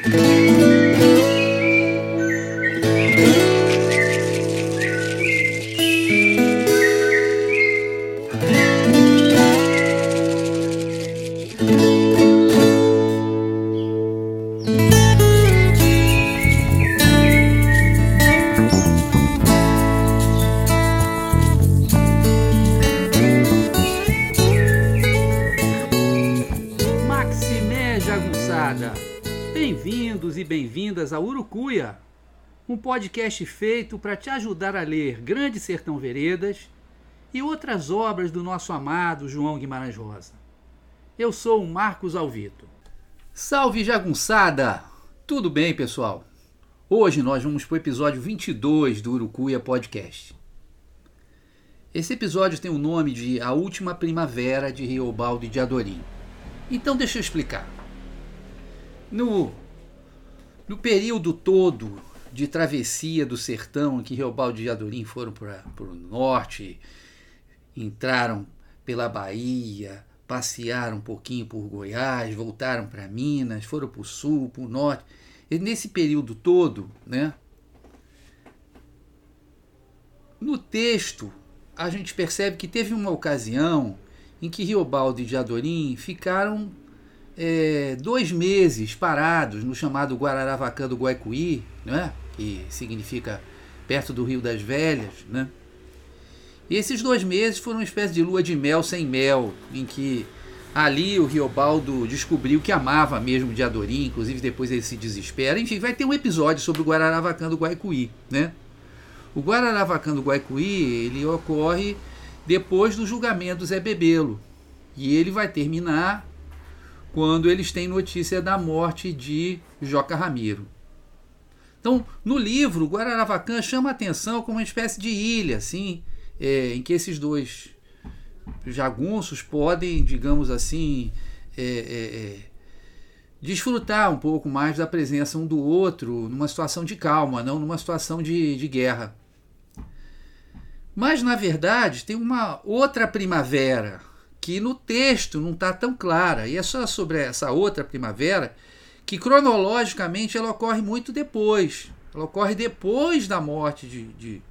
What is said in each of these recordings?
Bem-vindos podcast feito para te ajudar a ler Grande Sertão Veredas e outras obras do nosso amado João Guimarães Rosa. Eu sou o Marcos Alvito. Salve jagunçada! Tudo bem, pessoal? Hoje nós vamos para o episódio 22 do Urucuia Podcast. Esse episódio tem o nome de A Última Primavera de Riobaldo e de Adorim. Então deixa eu explicar. No, no período todo de travessia do sertão, que Riobaldo e Adorim foram para o norte, entraram pela Bahia, passearam um pouquinho por Goiás, voltaram para Minas, foram para o sul, para o norte. E nesse período todo, né, no texto, a gente percebe que teve uma ocasião em que Riobaldo e Adorim ficaram é, dois meses parados no chamado Guararavacã do Guaicuí, né? Que significa perto do Rio das Velhas. Né? E esses dois meses foram uma espécie de lua de mel sem mel, em que ali o Riobaldo descobriu que amava mesmo de Adorim, inclusive depois ele se desespera. Enfim, vai ter um episódio sobre o Guararavacã do Guaicuí. Né? O Guararavacã do Guaicuí ele ocorre depois do julgamento do Zé Bebelo. E ele vai terminar quando eles têm notícia da morte de Joca Ramiro. Então, no livro, Guararavacan chama a atenção como uma espécie de ilha, assim, é, em que esses dois jagunços podem, digamos assim, é, é, é, desfrutar um pouco mais da presença um do outro numa situação de calma, não numa situação de, de guerra. Mas, na verdade, tem uma outra primavera que no texto não está tão clara. E é só sobre essa outra primavera que cronologicamente ela ocorre muito depois. Ela ocorre depois da morte de, de,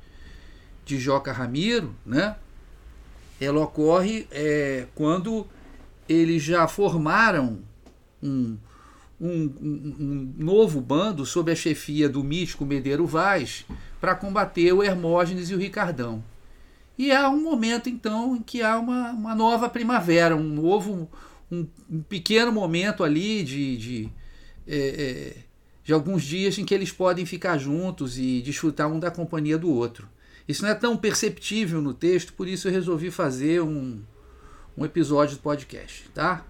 de Joca Ramiro, né? Ela ocorre é, quando eles já formaram um, um, um, um, novo bando sob a chefia do mítico Medeiro Vaz para combater o Hermógenes e o Ricardão. E há um momento, então, em que há uma, uma nova primavera, um novo, um, um pequeno momento ali de, de, é, é, de alguns dias em que eles podem ficar juntos e desfrutar um da companhia do outro. Isso não é tão perceptível no texto, por isso eu resolvi fazer um, um episódio do podcast, tá?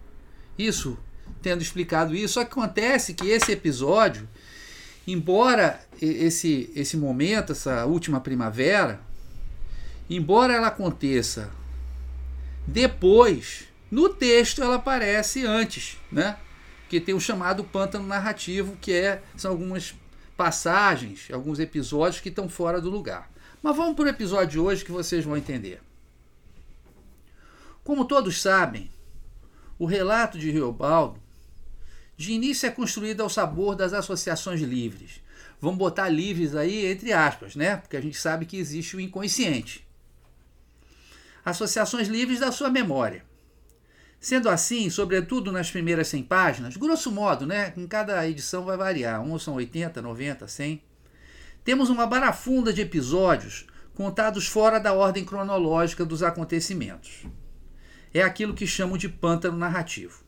Isso, tendo explicado isso, só que acontece que esse episódio, embora esse, esse momento, essa última primavera, embora ela aconteça depois, no texto ela aparece antes, né? Que tem o chamado pântano narrativo, que é, são algumas passagens, alguns episódios que estão fora do lugar. Mas vamos para o episódio de hoje que vocês vão entender. Como todos sabem, o relato de Riobaldo de início é construído ao sabor das associações livres. Vamos botar livres aí entre aspas, né? Porque a gente sabe que existe o inconsciente associações livres da sua memória. Sendo assim, sobretudo nas primeiras 100 páginas, grosso modo, né, em cada edição vai variar, uns são 80, 90, 100, temos uma barafunda de episódios contados fora da ordem cronológica dos acontecimentos. É aquilo que chamo de pântano narrativo.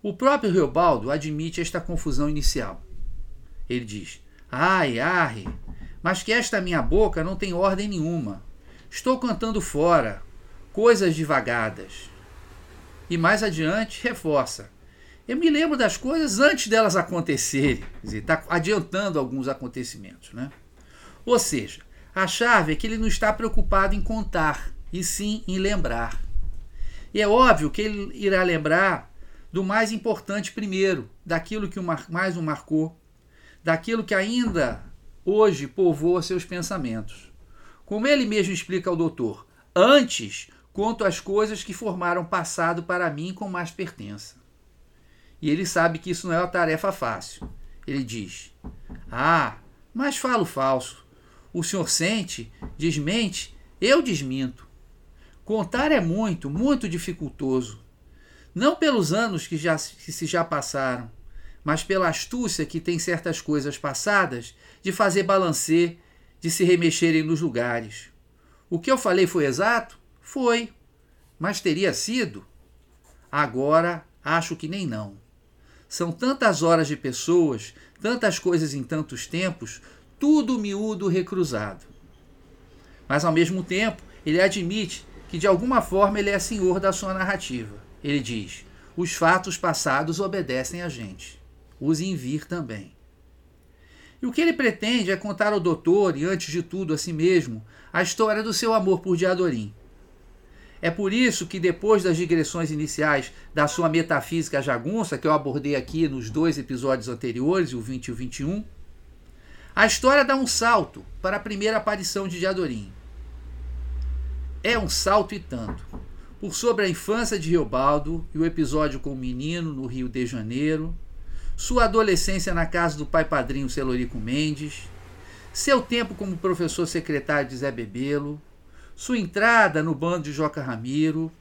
O próprio Reobaldo admite esta confusão inicial. Ele diz: Ai, arre, mas que esta minha boca não tem ordem nenhuma. Estou cantando fora, coisas divagadas. E mais adiante, reforça. Eu me lembro das coisas antes delas acontecerem. Está adiantando alguns acontecimentos. Né? Ou seja, a chave é que ele não está preocupado em contar, e sim em lembrar. E é óbvio que ele irá lembrar do mais importante primeiro, daquilo que mais o marcou, daquilo que ainda hoje povoa seus pensamentos. Como ele mesmo explica ao doutor, antes conto as coisas que formaram passado para mim com mais pertença. E ele sabe que isso não é uma tarefa fácil. Ele diz: Ah, mas falo falso. O senhor sente, desmente, eu desminto. Contar é muito, muito dificultoso. Não pelos anos que, já, que se já passaram, mas pela astúcia que tem certas coisas passadas de fazer balancer, de se remexerem nos lugares. O que eu falei foi exato? Foi. Mas teria sido? Agora acho que nem não. São tantas horas de pessoas, tantas coisas em tantos tempos, tudo miúdo recruzado. Mas ao mesmo tempo, ele admite que de alguma forma ele é senhor da sua narrativa. Ele diz: os fatos passados obedecem a gente. Os invir também. E o que ele pretende é contar ao doutor, e antes de tudo a si mesmo, a história do seu amor por Diadorim. É por isso que, depois das digressões iniciais da sua metafísica jagunça, que eu abordei aqui nos dois episódios anteriores, o 20 e o 21, a história dá um salto para a primeira aparição de Diadorim. É um salto e tanto. Por sobre a infância de Riobaldo e o episódio com o menino no Rio de Janeiro, sua adolescência na casa do pai padrinho Celorico Mendes, seu tempo como professor secretário de Zé Bebelo, sua entrada no bando de Joca Ramiro,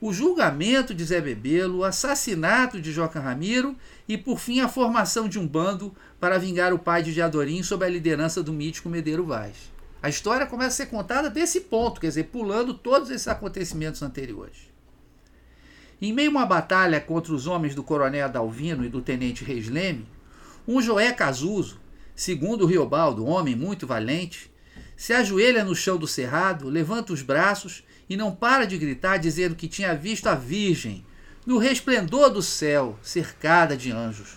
o julgamento de Zé Bebelo, o assassinato de Joca Ramiro e, por fim, a formação de um bando para vingar o pai de Diadorim sob a liderança do mítico Medeiro Vaz. A história começa a ser contada desse ponto, quer dizer, pulando todos esses acontecimentos anteriores. Em meio a uma batalha contra os homens do coronel Adalvino e do tenente Reis Leme, um Joé Casuso, segundo o Riobaldo, homem muito valente, se ajoelha no chão do cerrado, levanta os braços e não para de gritar, dizendo que tinha visto a Virgem no resplendor do céu, cercada de anjos.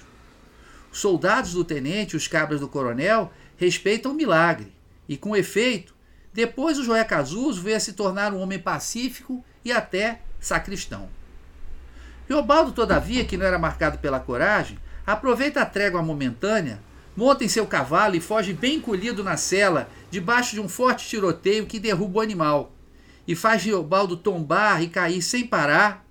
Os soldados do tenente e os cabras do coronel respeitam o milagre, e com efeito, depois o Joé Casuso veio a se tornar um homem pacífico e até sacristão. Riobaldo, todavia, que não era marcado pela coragem, aproveita a trégua momentânea monta em seu cavalo e foge bem encolhido na cela, debaixo de um forte tiroteio que derruba o animal, e faz Riobaldo tombar e cair sem parar,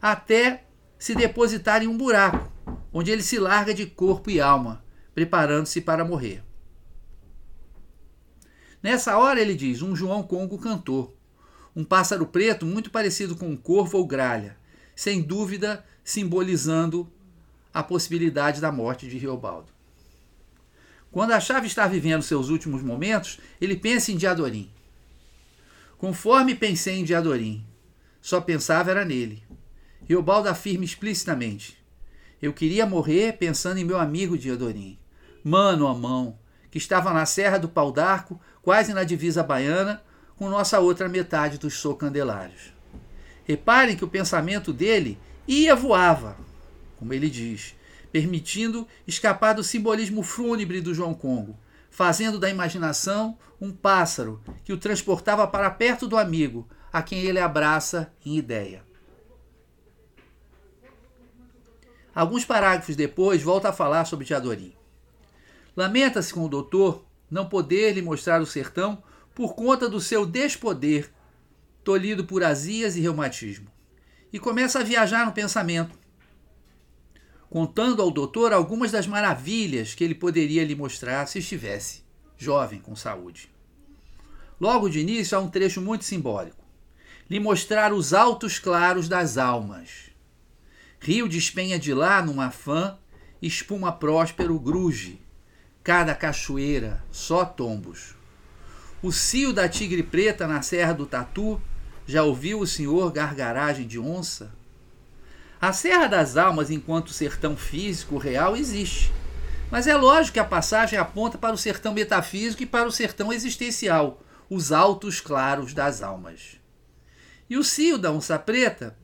até se depositar em um buraco, onde ele se larga de corpo e alma, preparando-se para morrer. Nessa hora, ele diz, um João Congo cantou, um pássaro preto muito parecido com um corvo ou gralha, sem dúvida simbolizando a possibilidade da morte de Riobaldo. Quando a chave está vivendo seus últimos momentos, ele pensa em Diadorim. Conforme pensei em Diadorim, só pensava era nele. Riobaldo afirma explicitamente: Eu queria morrer pensando em meu amigo Diadorim, mano a mão, que estava na Serra do Pau d'Arco, quase na divisa baiana, com nossa outra metade dos socandelários. Reparem que o pensamento dele ia voava, como ele diz, permitindo escapar do simbolismo fúnebre do João Congo, fazendo da imaginação um pássaro que o transportava para perto do amigo, a quem ele abraça em ideia. Alguns parágrafos depois, volta a falar sobre Teodorim. Lamenta-se com o doutor não poder lhe mostrar o sertão por conta do seu despoder, tolhido por azias e reumatismo. E começa a viajar no pensamento, contando ao doutor algumas das maravilhas que ele poderia lhe mostrar se estivesse jovem, com saúde. Logo de início há um trecho muito simbólico. Lhe mostrar os altos claros das almas. Rio despenha de lá numa fã, espuma próspero gruge. Cada cachoeira, só tombos. O cio da tigre preta na serra do Tatu, já ouviu o senhor gargaragem de onça? A Serra das Almas, enquanto sertão físico real, existe. Mas é lógico que a passagem aponta para o sertão metafísico e para o sertão existencial, os altos claros das almas. E o cio da onça preta,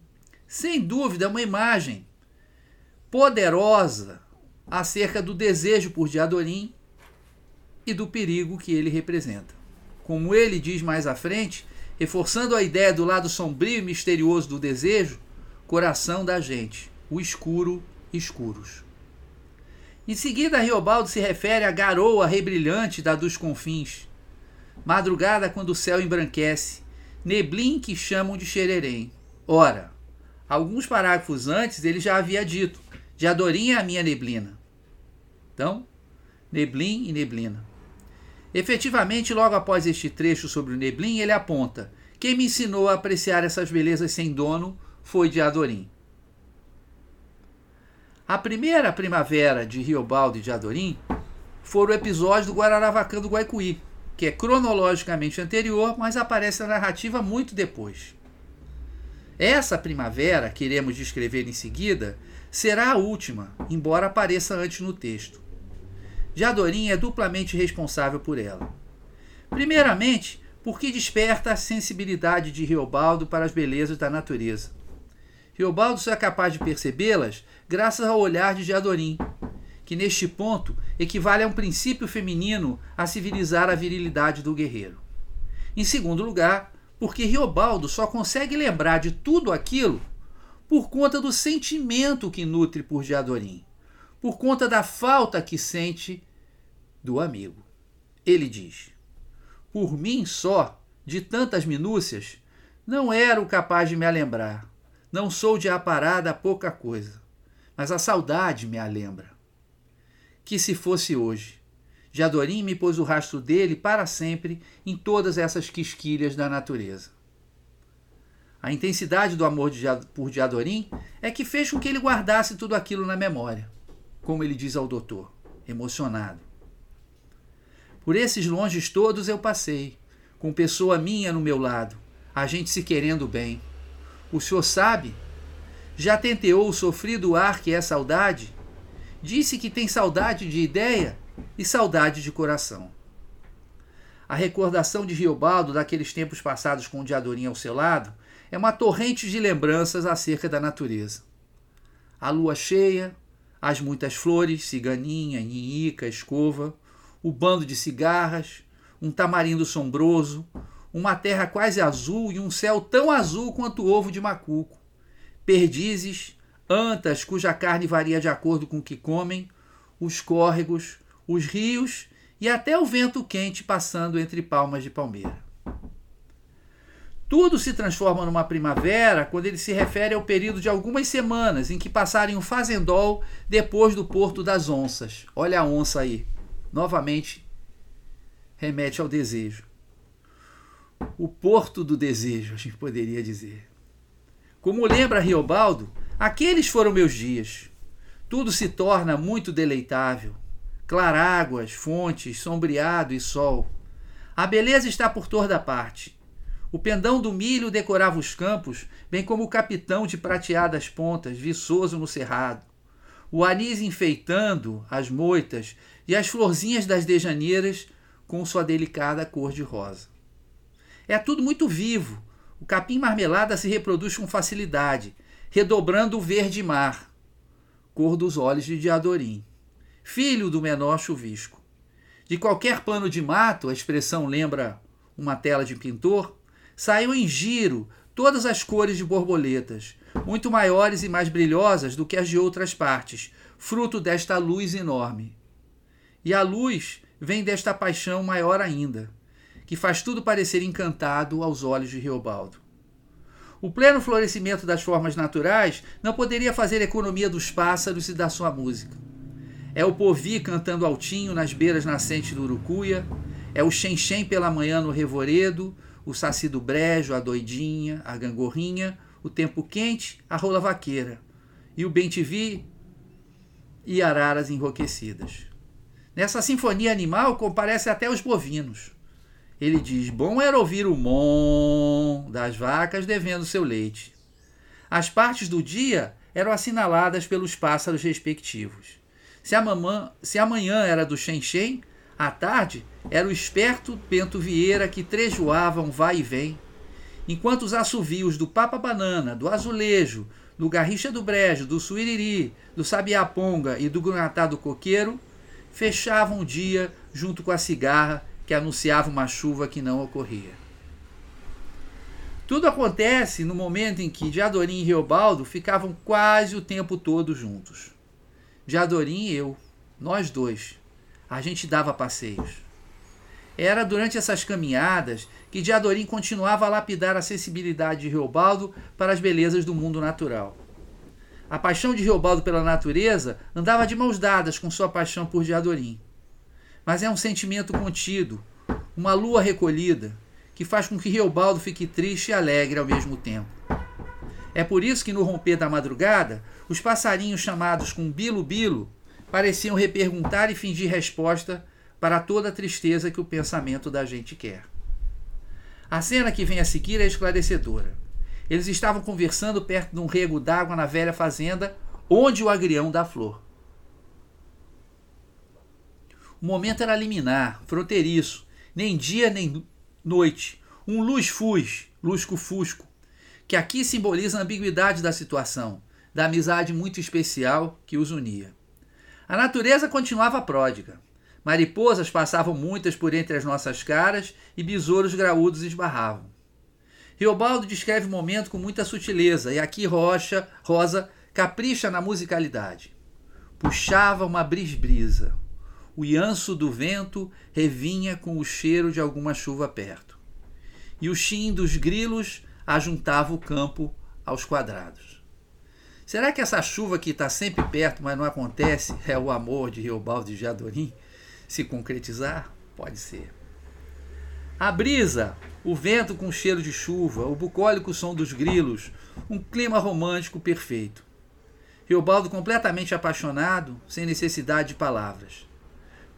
sem dúvida, é uma imagem poderosa acerca do desejo por Diadorim e do perigo que ele representa. Como ele diz mais à frente, reforçando a ideia do lado sombrio e misterioso do desejo, coração da gente, o escuro, escuros. Em seguida, Riobaldo se refere à garoa rebrilhante da dos confins, madrugada quando o céu embranquece, neblim que chamam de xererém. Ora, alguns parágrafos antes ele já havia dito: de adorinha a minha neblina. Então, Neblin e Neblina. Efetivamente, logo após este trecho sobre o Neblin, ele aponta: Quem me ensinou a apreciar essas belezas sem dono foi Diadorim. A primeira primavera de Riobaldo e de Adorim foi o episódio do Guararavacã do Guaicuí, que é cronologicamente anterior, mas aparece na narrativa muito depois. Essa primavera, que iremos descrever em seguida, será a última, embora apareça antes no texto. Jadorim é duplamente responsável por ela. Primeiramente, porque desperta a sensibilidade de Riobaldo para as belezas da natureza. Riobaldo é capaz de percebê-las graças ao olhar de Jadorim, que neste ponto equivale a um princípio feminino a civilizar a virilidade do guerreiro. Em segundo lugar, porque Riobaldo só consegue lembrar de tudo aquilo por conta do sentimento que nutre por Diadorim, por conta da falta que sente do amigo. Ele diz: Por mim só, de tantas minúcias, não era o capaz de me lembrar. Não sou de aparada pouca coisa, mas a saudade me a lembra. Que se fosse hoje, Jadorim me pôs o rastro dele para sempre em todas essas quisquilhas da natureza. A intensidade do amor de, por Jadorim é que fez com que ele guardasse tudo aquilo na memória, como ele diz ao doutor, emocionado. Por esses longes todos eu passei, com pessoa minha no meu lado, a gente se querendo bem. O senhor sabe? Já tenteou o sofrido ar que é saudade? Disse que tem saudade de ideia e saudade de coração. A recordação de Riobaldo daqueles tempos passados com o Diadorim ao seu lado é uma torrente de lembranças acerca da natureza. A lua cheia, as muitas flores, ciganinha, ninhica, escova, o bando de cigarras, um tamarindo sombroso, uma terra quase azul e um céu tão azul quanto o ovo de macuco, perdizes, antas cuja carne varia de acordo com o que comem, os córregos, os rios e até o vento quente passando entre palmas de palmeira. Tudo se transforma numa primavera quando ele se refere ao período de algumas semanas em que passaram um fazendol depois do Porto das Onças. Olha a onça aí. Novamente, remete ao desejo. O porto do desejo, a gente poderia dizer. Como lembra Riobaldo, aqueles foram meus dias. Tudo se torna muito deleitável claráguas, fontes, sombreado e sol. A beleza está por toda parte. O pendão do milho decorava os campos, bem como o capitão de prateadas pontas, viçoso no cerrado. O anis enfeitando as moitas e as florzinhas das dejaneiras com sua delicada cor de rosa. É tudo muito vivo. O capim marmelada se reproduz com facilidade, redobrando o verde mar, cor dos olhos de Diadorim filho do menor chuvisco. De qualquer plano de mato, a expressão lembra uma tela de pintor, saiu em giro todas as cores de borboletas, muito maiores e mais brilhosas do que as de outras partes, fruto desta luz enorme. E a luz vem desta paixão maior ainda, que faz tudo parecer encantado aos olhos de Riobaldo. O pleno florescimento das formas naturais não poderia fazer economia dos pássaros e da sua música. É o povi cantando altinho nas beiras nascentes do Urucuia. É o xenxem pela manhã no revoredo. O saci do brejo, a doidinha, a gangorrinha. O tempo quente, a rola vaqueira. E o bentivi e araras enrouquecidas. Nessa sinfonia animal comparece até os bovinos. Ele diz: Bom era ouvir o mon das vacas devendo seu leite. As partes do dia eram assinaladas pelos pássaros respectivos. Se, a mamã, se amanhã era do Xenxen, à tarde era o esperto Bento Vieira que trejoava um vai e vem, enquanto os assovios do Papa Banana, do Azulejo, do Garricha do Brejo, do Suiriri, do Sabiaponga e do Grunatá do Coqueiro fechavam o dia junto com a cigarra que anunciava uma chuva que não ocorria. Tudo acontece no momento em que Diadorim e Riobaldo ficavam quase o tempo todo juntos de Adorim e eu, nós dois. A gente dava passeios. Era durante essas caminhadas que Diadorim continuava a lapidar a sensibilidade de Reobaldo para as belezas do mundo natural. A paixão de Riobaldo pela natureza andava de mãos dadas com sua paixão por Diadorim. Mas é um sentimento contido, uma lua recolhida, que faz com que Riobaldo fique triste e alegre ao mesmo tempo. É por isso que no romper da madrugada, os passarinhos chamados com bilo-bilo pareciam reperguntar e fingir resposta para toda a tristeza que o pensamento da gente quer. A cena que vem a seguir é esclarecedora. Eles estavam conversando perto de um rego d'água na velha fazenda, onde o agrião dá flor. O momento era liminar, fronteiriço, nem dia nem noite, um luz-fuz, lusco-fusco, que aqui simboliza a ambiguidade da situação, da amizade muito especial que os unia. A natureza continuava pródiga. Mariposas passavam muitas por entre as nossas caras e besouros graúdos esbarravam. Riobaldo descreve o momento com muita sutileza, e aqui Rocha, Rosa capricha na musicalidade. Puxava uma brisbrisa. O ianço do vento revinha com o cheiro de alguma chuva perto. E o chim dos grilos ajuntava o campo aos quadrados. Será que essa chuva que está sempre perto, mas não acontece, é o amor de Riobaldo e Jadorim se concretizar? Pode ser. A brisa, o vento com cheiro de chuva, o bucólico som dos grilos, um clima romântico perfeito. Riobaldo completamente apaixonado, sem necessidade de palavras.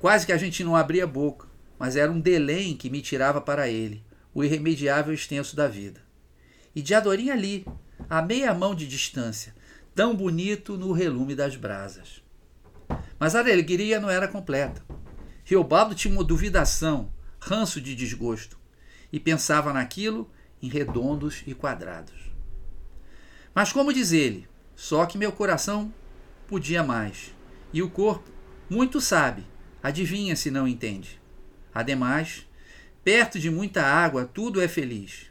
Quase que a gente não abria boca, mas era um delém que me tirava para ele, o irremediável extenso da vida. E de Adorim ali, a meia mão de distância, tão bonito no relume das brasas. Mas a alegria não era completa. Riobaldo tinha uma duvidação, ranço de desgosto, e pensava naquilo em redondos e quadrados. Mas como diz ele, só que meu coração podia mais, e o corpo muito sabe, adivinha se não entende. Ademais, perto de muita água tudo é feliz.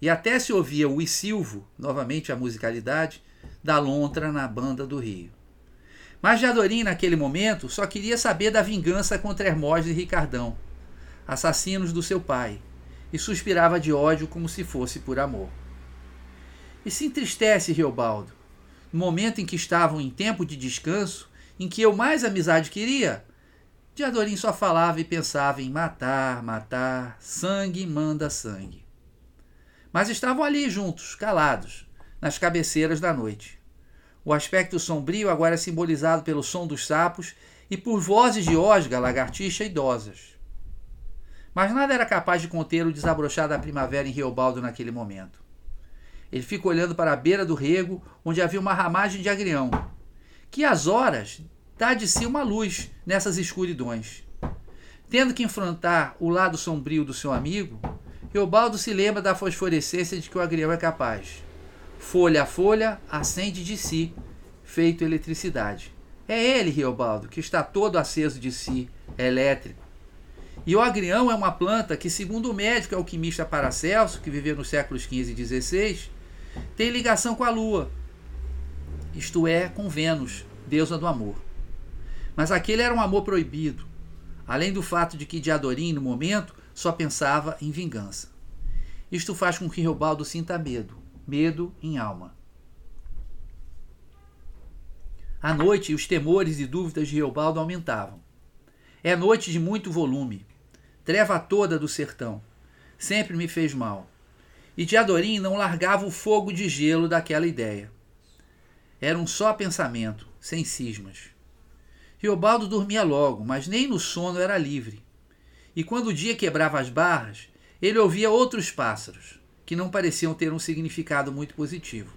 E até se ouvia o Isilvo, novamente a musicalidade, da lontra na banda do rio. Mas Jadorim, naquele momento, só queria saber da vingança contra Hermógenes e Ricardão, assassinos do seu pai, e suspirava de ódio como se fosse por amor. E se entristece Riobaldo, no momento em que estavam em tempo de descanso, em que eu mais amizade queria, Diadorim só falava e pensava em matar, matar, sangue manda sangue. Mas estavam ali juntos, calados, nas cabeceiras da noite. O aspecto sombrio agora é simbolizado pelo som dos sapos e por vozes de osga, lagartixa idosas. Mas nada era capaz de conter o desabrochar da primavera em Riobaldo naquele momento. Ele fica olhando para a beira do rego, onde havia uma ramagem de agrião, que às horas dá de si uma luz nessas escuridões. Tendo que enfrentar o lado sombrio do seu amigo, Riobaldo se lembra da fosforescência de que o agrião é capaz. Folha a folha acende de si, feito eletricidade. É ele, Riobaldo, que está todo aceso de si, elétrico e o agrião é uma planta que, segundo o médico alquimista Paracelso, que viveu nos séculos XV e XVI, tem ligação com a Lua, isto é, com Vênus, deusa do amor. Mas aquele era um amor proibido, além do fato de que Diadorim, no momento, só pensava em vingança. Isto faz com que Riobaldo sinta medo, medo em alma. À noite, os temores e dúvidas de Riobaldo aumentavam. É noite de muito volume treva toda do sertão. Sempre me fez mal. E Diadorim não largava o fogo de gelo daquela ideia. Era um só pensamento, sem cismas. Riobaldo dormia logo, mas nem no sono era livre. E quando o dia quebrava as barras, ele ouvia outros pássaros, que não pareciam ter um significado muito positivo.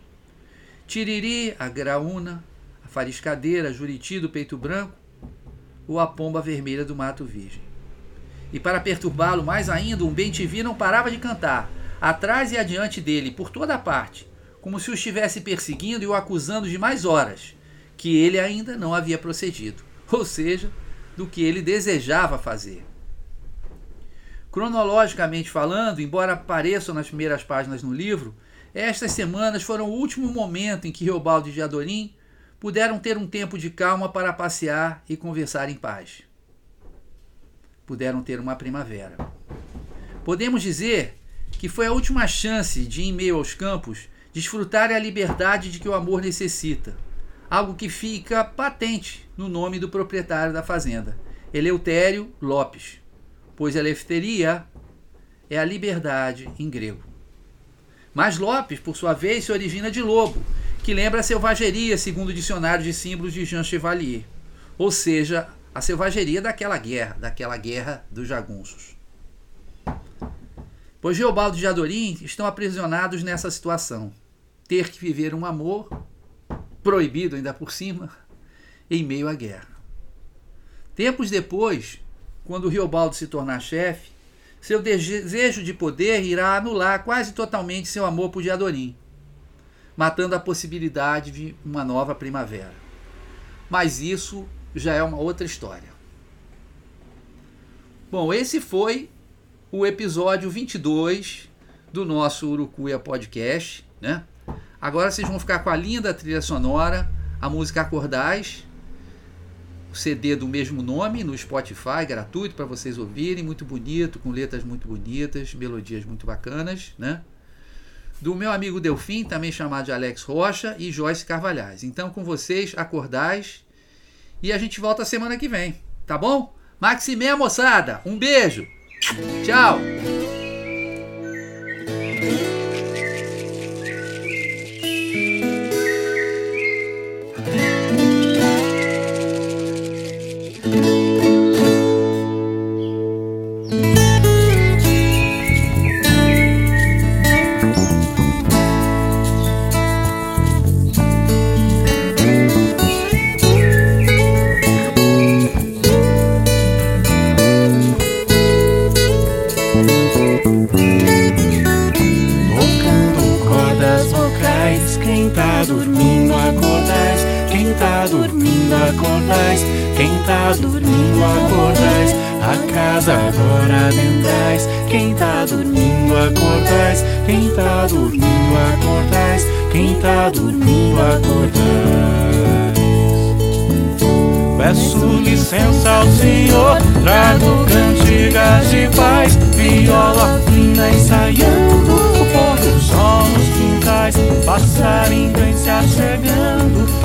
Tiriri, a graúna, a fariscadeira, a juriti do peito branco, ou a pomba vermelha do mato virgem. E para perturbá-lo mais ainda, um bem-te-vi não parava de cantar, atrás e adiante dele, por toda parte, como se o estivesse perseguindo e o acusando de mais horas, que ele ainda não havia procedido, ou seja, do que ele desejava fazer. Cronologicamente falando, embora apareçam nas primeiras páginas no livro, estas semanas foram o último momento em que Riobaldo e Diadorim puderam ter um tempo de calma para passear e conversar em paz puderam ter uma primavera. Podemos dizer que foi a última chance de, em meio aos campos, desfrutar a liberdade de que o amor necessita, algo que fica patente no nome do proprietário da fazenda, Eleutério Lopes, pois eleftheria é a liberdade em grego. Mas Lopes, por sua vez, se origina de lobo, que lembra a selvageria, segundo o dicionário de símbolos de Jean Chevalier, ou seja, a selvageria daquela guerra, daquela guerra dos jagunços. Pois Geobaldo e Adorim estão aprisionados nessa situação, ter que viver um amor proibido ainda por cima, em meio à guerra. Tempos depois, quando Riobaldo se tornar chefe, seu desejo de poder irá anular quase totalmente seu amor por Diadorim, matando a possibilidade de uma nova primavera. Mas isso já é uma outra história. Bom, esse foi o episódio 22 do nosso Urucuia Podcast, né? Agora vocês vão ficar com a linda trilha sonora, a música Acordais, o CD do mesmo nome no Spotify, gratuito para vocês ouvirem, muito bonito, com letras muito bonitas, melodias muito bacanas, né? Do meu amigo Delfim, também chamado de Alex Rocha, e Joyce Carvalhais. Então, com vocês, Acordais, e a gente volta semana que vem, tá bom? Maximé, moçada, um beijo! Tchau! Quem tá dormindo acordais, quem tá dormindo acordais, a casa agora adentrais. Quem tá dormindo acordais, quem tá dormindo acordais, quem tá dormindo acordais. Peço licença ao Senhor, trago cantigas de paz, viola fina ensaiando, o povo do sol nos quintais, passarinho vem se achegando